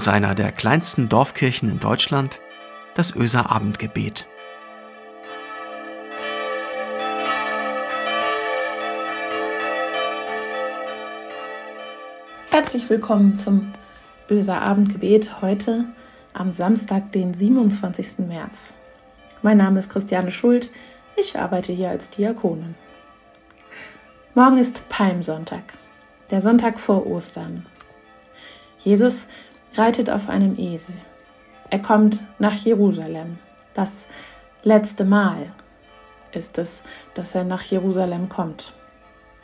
aus einer der kleinsten Dorfkirchen in Deutschland, das Öser Abendgebet. Herzlich willkommen zum Öser Abendgebet heute am Samstag, den 27. März. Mein Name ist Christiane Schuld, ich arbeite hier als Diakonin. Morgen ist Palmsonntag, der Sonntag vor Ostern. Jesus reitet auf einem Esel. Er kommt nach Jerusalem. Das letzte Mal ist es, dass er nach Jerusalem kommt.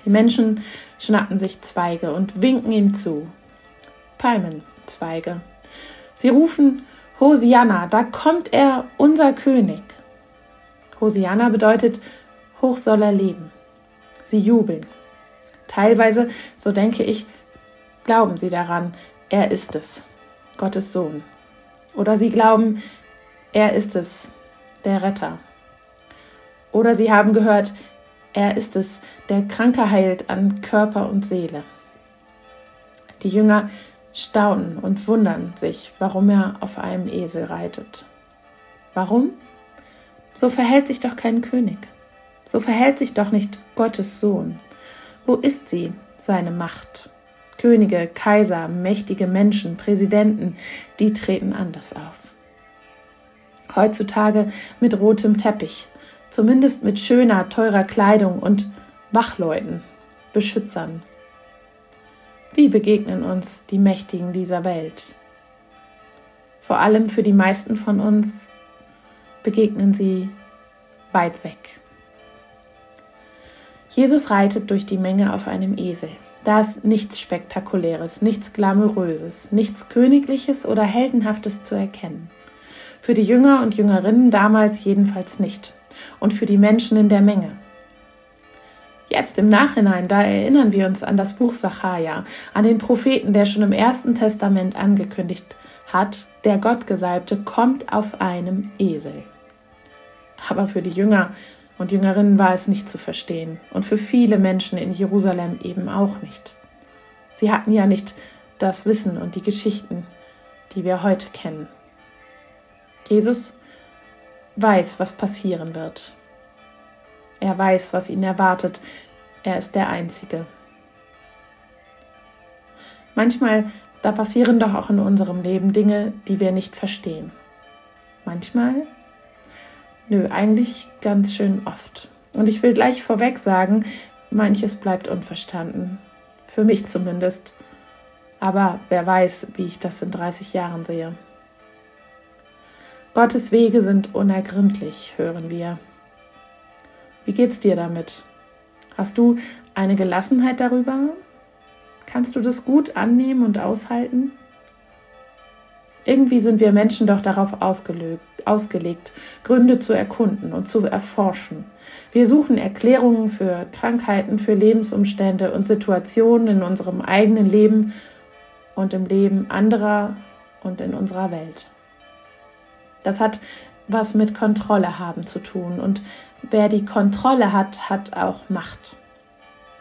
Die Menschen schnappen sich Zweige und winken ihm zu. Palmenzweige. Sie rufen Hosianna, da kommt er, unser König. Hosianna bedeutet, hoch soll er leben. Sie jubeln. Teilweise, so denke ich, glauben sie daran, er ist es, Gottes Sohn. Oder sie glauben, er ist es, der Retter. Oder sie haben gehört, er ist es, der Kranke heilt an Körper und Seele. Die Jünger staunen und wundern sich, warum er auf einem Esel reitet. Warum? So verhält sich doch kein König. So verhält sich doch nicht Gottes Sohn. Wo ist sie, seine Macht? Könige, Kaiser, mächtige Menschen, Präsidenten, die treten anders auf. Heutzutage mit rotem Teppich, zumindest mit schöner, teurer Kleidung und Wachleuten, Beschützern. Wie begegnen uns die Mächtigen dieser Welt? Vor allem für die meisten von uns begegnen sie weit weg. Jesus reitet durch die Menge auf einem Esel. Da ist nichts Spektakuläres, nichts Glamouröses, nichts Königliches oder Heldenhaftes zu erkennen. Für die Jünger und Jüngerinnen damals jedenfalls nicht. Und für die Menschen in der Menge. Jetzt im Nachhinein, da erinnern wir uns an das Buch Sacharja, an den Propheten, der schon im Ersten Testament angekündigt hat, der Gottgesalbte kommt auf einem Esel. Aber für die Jünger und Jüngerinnen war es nicht zu verstehen und für viele Menschen in Jerusalem eben auch nicht. Sie hatten ja nicht das Wissen und die Geschichten, die wir heute kennen. Jesus weiß, was passieren wird. Er weiß, was ihn erwartet. Er ist der Einzige. Manchmal, da passieren doch auch in unserem Leben Dinge, die wir nicht verstehen. Manchmal Nö, eigentlich ganz schön oft. Und ich will gleich vorweg sagen, manches bleibt unverstanden. Für mich zumindest. Aber wer weiß, wie ich das in 30 Jahren sehe. Gottes Wege sind unergründlich, hören wir. Wie geht's dir damit? Hast du eine Gelassenheit darüber? Kannst du das gut annehmen und aushalten? Irgendwie sind wir Menschen doch darauf ausgelegt, Gründe zu erkunden und zu erforschen. Wir suchen Erklärungen für Krankheiten, für Lebensumstände und Situationen in unserem eigenen Leben und im Leben anderer und in unserer Welt. Das hat was mit Kontrolle haben zu tun und wer die Kontrolle hat, hat auch Macht.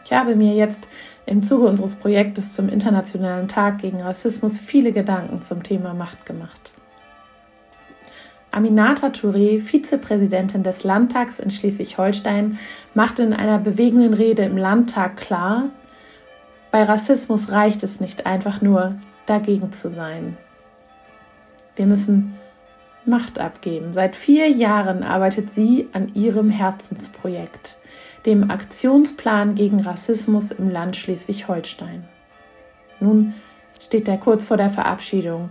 Ich habe mir jetzt im Zuge unseres Projektes zum Internationalen Tag gegen Rassismus viele Gedanken zum Thema Macht gemacht. Aminata Touré, Vizepräsidentin des Landtags in Schleswig-Holstein, machte in einer bewegenden Rede im Landtag klar, bei Rassismus reicht es nicht einfach nur dagegen zu sein. Wir müssen Macht abgeben. Seit vier Jahren arbeitet sie an ihrem Herzensprojekt dem Aktionsplan gegen Rassismus im Land Schleswig-Holstein. Nun steht er kurz vor der Verabschiedung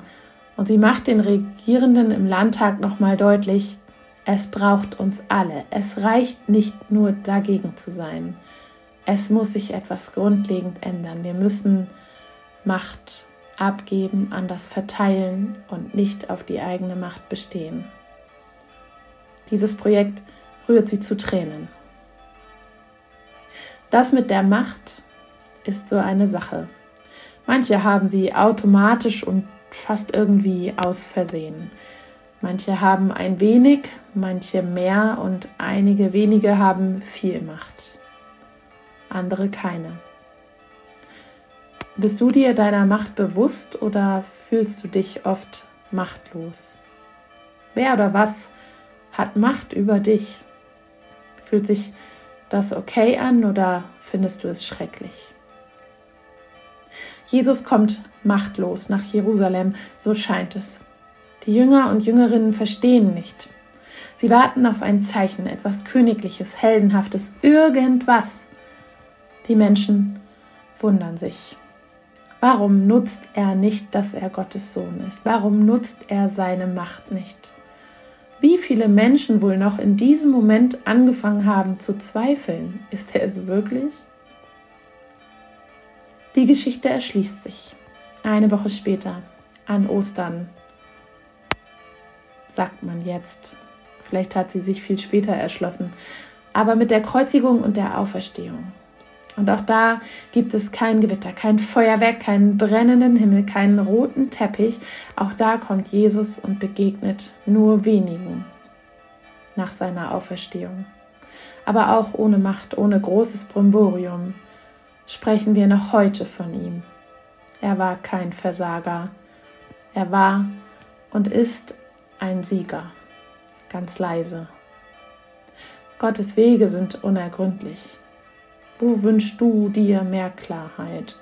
und sie macht den Regierenden im Landtag nochmal deutlich, es braucht uns alle. Es reicht nicht nur dagegen zu sein. Es muss sich etwas grundlegend ändern. Wir müssen Macht abgeben an das Verteilen und nicht auf die eigene Macht bestehen. Dieses Projekt rührt sie zu Tränen. Das mit der Macht ist so eine Sache. Manche haben sie automatisch und fast irgendwie aus Versehen. Manche haben ein wenig, manche mehr und einige wenige haben viel Macht. Andere keine. Bist du dir deiner Macht bewusst oder fühlst du dich oft machtlos? Wer oder was hat Macht über dich? Fühlt sich das okay an oder findest du es schrecklich? Jesus kommt machtlos nach Jerusalem, so scheint es. Die Jünger und Jüngerinnen verstehen nicht. Sie warten auf ein Zeichen, etwas Königliches, Heldenhaftes, irgendwas. Die Menschen wundern sich. Warum nutzt er nicht, dass er Gottes Sohn ist? Warum nutzt er seine Macht nicht? Wie viele Menschen wohl noch in diesem Moment angefangen haben zu zweifeln? Ist er es wirklich? Die Geschichte erschließt sich. Eine Woche später, an Ostern, sagt man jetzt. Vielleicht hat sie sich viel später erschlossen, aber mit der Kreuzigung und der Auferstehung. Und auch da gibt es kein Gewitter, kein Feuerwerk, keinen brennenden Himmel, keinen roten Teppich. Auch da kommt Jesus und begegnet nur wenigen nach seiner Auferstehung. Aber auch ohne Macht, ohne großes Brimborium sprechen wir noch heute von ihm. Er war kein Versager. Er war und ist ein Sieger, ganz leise. Gottes Wege sind unergründlich. Wo wünschst du dir mehr Klarheit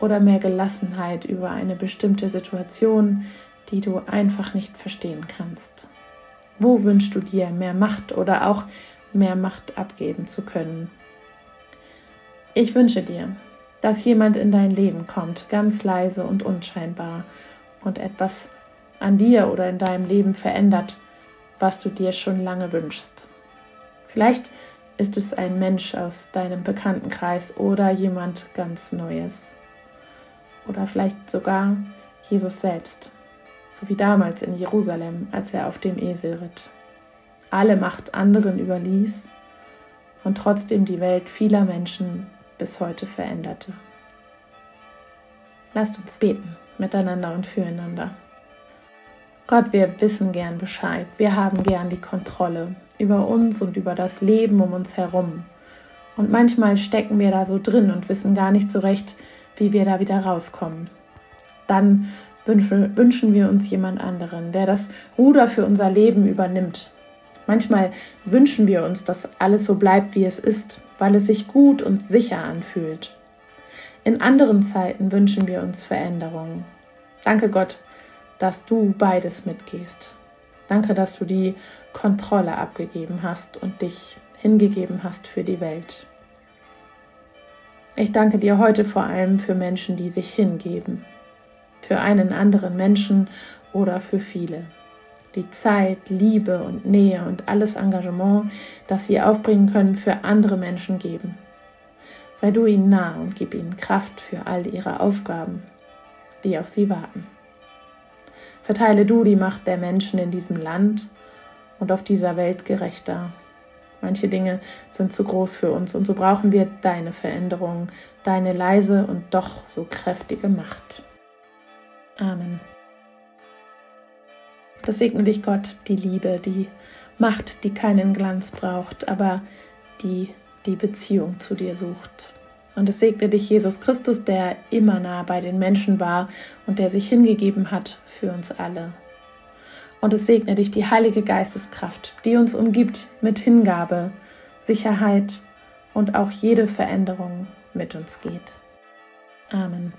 oder mehr Gelassenheit über eine bestimmte Situation, die du einfach nicht verstehen kannst? Wo wünschst du dir mehr Macht oder auch mehr Macht abgeben zu können? Ich wünsche dir, dass jemand in dein Leben kommt, ganz leise und unscheinbar, und etwas an dir oder in deinem Leben verändert, was du dir schon lange wünschst. Vielleicht ist es ein Mensch aus deinem Bekanntenkreis oder jemand ganz Neues. Oder vielleicht sogar Jesus selbst, so wie damals in Jerusalem, als er auf dem Esel ritt. Alle Macht anderen überließ und trotzdem die Welt vieler Menschen bis heute veränderte. Lasst uns beten miteinander und füreinander. Gott, wir wissen gern Bescheid. Wir haben gern die Kontrolle über uns und über das Leben um uns herum. Und manchmal stecken wir da so drin und wissen gar nicht so recht, wie wir da wieder rauskommen. Dann wünschen wir uns jemand anderen, der das Ruder für unser Leben übernimmt. Manchmal wünschen wir uns, dass alles so bleibt, wie es ist, weil es sich gut und sicher anfühlt. In anderen Zeiten wünschen wir uns Veränderungen. Danke Gott, dass du beides mitgehst. Danke, dass du die Kontrolle abgegeben hast und dich hingegeben hast für die Welt. Ich danke dir heute vor allem für Menschen, die sich hingeben, für einen anderen Menschen oder für viele. Die Zeit, Liebe und Nähe und alles Engagement, das sie aufbringen können, für andere Menschen geben. Sei du ihnen nah und gib ihnen Kraft für all ihre Aufgaben, die auf sie warten. Verteile du die Macht der Menschen in diesem Land und auf dieser Welt gerechter. Manche Dinge sind zu groß für uns und so brauchen wir deine Veränderung, deine leise und doch so kräftige Macht. Amen. Das segne dich Gott, die Liebe, die Macht, die keinen Glanz braucht, aber die die Beziehung zu dir sucht. Und es segne dich Jesus Christus, der immer nah bei den Menschen war und der sich hingegeben hat für uns alle. Und es segne dich die Heilige Geisteskraft, die uns umgibt mit Hingabe, Sicherheit und auch jede Veränderung mit uns geht. Amen.